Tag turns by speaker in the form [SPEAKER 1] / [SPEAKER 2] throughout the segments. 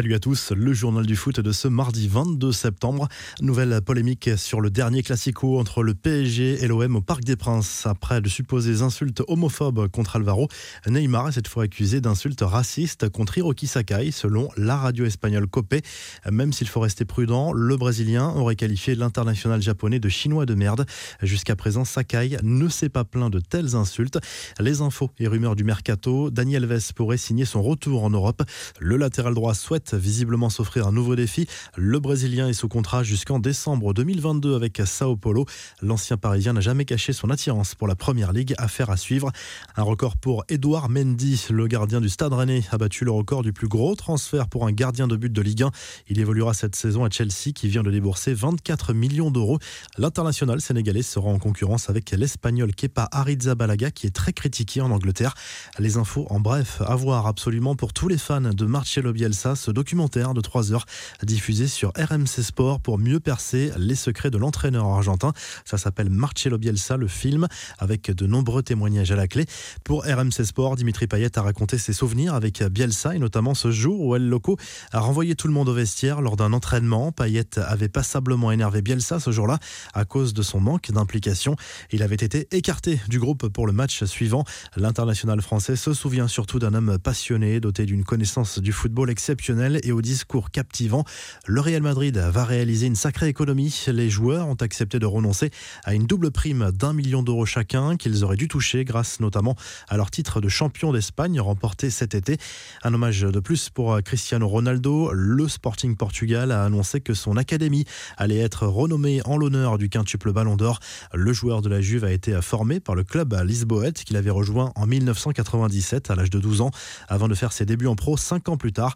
[SPEAKER 1] Salut à tous, le journal du foot de ce mardi 22 septembre. Nouvelle polémique sur le dernier classico entre le PSG et l'OM au Parc des Princes. Après de supposées insultes homophobes contre Alvaro, Neymar est cette fois accusé d'insultes racistes contre Hiroki Sakai, selon la radio espagnole Copé. Même s'il faut rester prudent, le Brésilien aurait qualifié l'international japonais de chinois de merde. Jusqu'à présent, Sakai ne s'est pas plaint de telles insultes. Les infos et rumeurs du mercato, Daniel Vess pourrait signer son retour en Europe. Le latéral droit souhaite visiblement s'offrir un nouveau défi. Le Brésilien est sous contrat jusqu'en décembre 2022 avec Sao Paulo. L'ancien Parisien n'a jamais caché son attirance pour la Première Ligue. Affaire à suivre. Un record pour Edouard Mendy, le gardien du Stade Rennais, a battu le record du plus gros transfert pour un gardien de but de Ligue 1. Il évoluera cette saison à Chelsea qui vient de débourser 24 millions d'euros. L'international sénégalais sera en concurrence avec l'Espagnol Kepa Arrizabalaga qui est très critiqué en Angleterre. Les infos en bref, à voir absolument pour tous les fans de Marcelo Bielsa documentaire de 3 heures diffusé sur RMC Sport pour mieux percer les secrets de l'entraîneur argentin. Ça s'appelle Marcelo Bielsa, le film, avec de nombreux témoignages à la clé. Pour RMC Sport, Dimitri Payet a raconté ses souvenirs avec Bielsa et notamment ce jour où El Loco a renvoyé tout le monde au vestiaire lors d'un entraînement. Payet avait passablement énervé Bielsa ce jour-là à cause de son manque d'implication. Il avait été écarté du groupe pour le match suivant. L'international français se souvient surtout d'un homme passionné, doté d'une connaissance du football exceptionnelle et au discours captivant. Le Real Madrid va réaliser une sacrée économie. Les joueurs ont accepté de renoncer à une double prime d'un million d'euros chacun qu'ils auraient dû toucher grâce notamment à leur titre de champion d'Espagne remporté cet été. Un hommage de plus pour Cristiano Ronaldo. Le Sporting Portugal a annoncé que son académie allait être renommée en l'honneur du quintuple Ballon d'Or. Le joueur de la Juve a été formé par le club à Lisboète qu'il avait rejoint en 1997 à l'âge de 12 ans avant de faire ses débuts en pro 5 ans plus tard.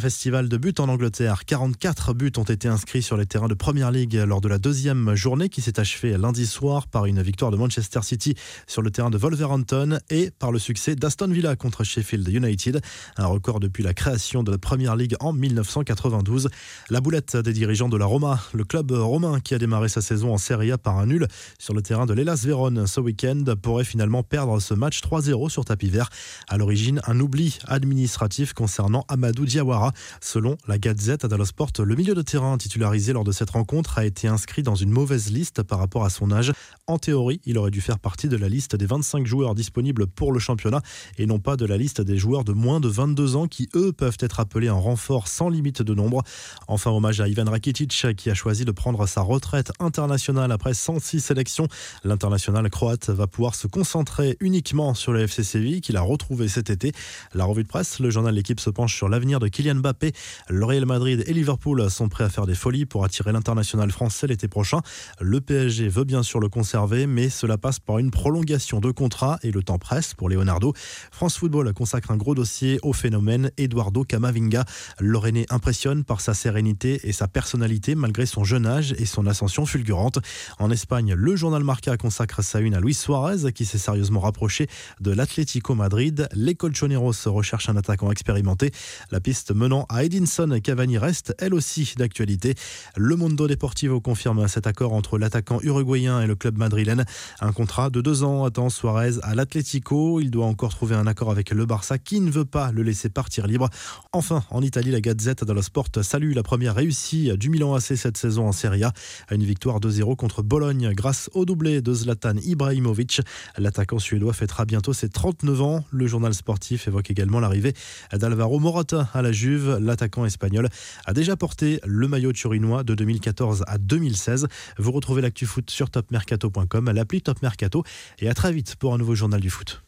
[SPEAKER 1] Festival de buts en Angleterre. 44 buts ont été inscrits sur les terrains de Première League lors de la deuxième journée qui s'est achevée lundi soir par une victoire de Manchester City sur le terrain de Wolverhampton et par le succès d'Aston Villa contre Sheffield United. Un record depuis la création de la Première League en 1992. La boulette des dirigeants de la Roma, le club romain qui a démarré sa saison en Serie A par un nul sur le terrain de l'Elas Vérone ce week-end, pourrait finalement perdre ce match 3-0 sur tapis vert. À l'origine, un oubli administratif concernant Amadou Diawara Selon la Gazette dello Sport, le milieu de terrain titularisé lors de cette rencontre a été inscrit dans une mauvaise liste par rapport à son âge. En théorie, il aurait dû faire partie de la liste des 25 joueurs disponibles pour le championnat et non pas de la liste des joueurs de moins de 22 ans qui, eux, peuvent être appelés en renfort sans limite de nombre. Enfin, hommage à Ivan Rakitic qui a choisi de prendre sa retraite internationale après 106 sélections. L'international croate va pouvoir se concentrer uniquement sur le FC Séville qu'il a retrouvé cet été. La revue de presse, le journal L'équipe se penche sur l'avenir de Kylian Mbappé. Le Real Madrid et Liverpool sont prêts à faire des folies pour attirer l'international français l'été prochain. Le PSG veut bien sûr le conserver, mais cela passe par une prolongation de contrat et le temps presse pour Leonardo. France Football consacre un gros dossier au phénomène Eduardo Camavinga. L'Oréné impressionne par sa sérénité et sa personnalité malgré son jeune âge et son ascension fulgurante. En Espagne, le journal Marca consacre sa une à Luis Suarez qui s'est sérieusement rapproché de l'Atlético Madrid. Les Colchoneros recherchent un attaquant expérimenté. La piste à Edinson Cavani reste elle aussi d'actualité. Le Mundo Deportivo confirme cet accord entre l'attaquant uruguayen et le club madrilène. Un contrat de deux ans attend Suarez à l'Atlético. Il doit encore trouver un accord avec le Barça qui ne veut pas le laisser partir libre. Enfin, en Italie, la Gazette dello Sport salue la première réussite du Milan AC cette saison en Serie A. Une victoire 2-0 contre Bologne grâce au doublé de Zlatan Ibrahimovic. L'attaquant suédois fêtera bientôt ses 39 ans. Le journal sportif évoque également l'arrivée d'Alvaro Morata à la L'attaquant espagnol a déjà porté le maillot turinois de 2014 à 2016. Vous retrouvez l'actu foot sur topmercato.com, l'appli Top Mercato et à très vite pour un nouveau journal du foot.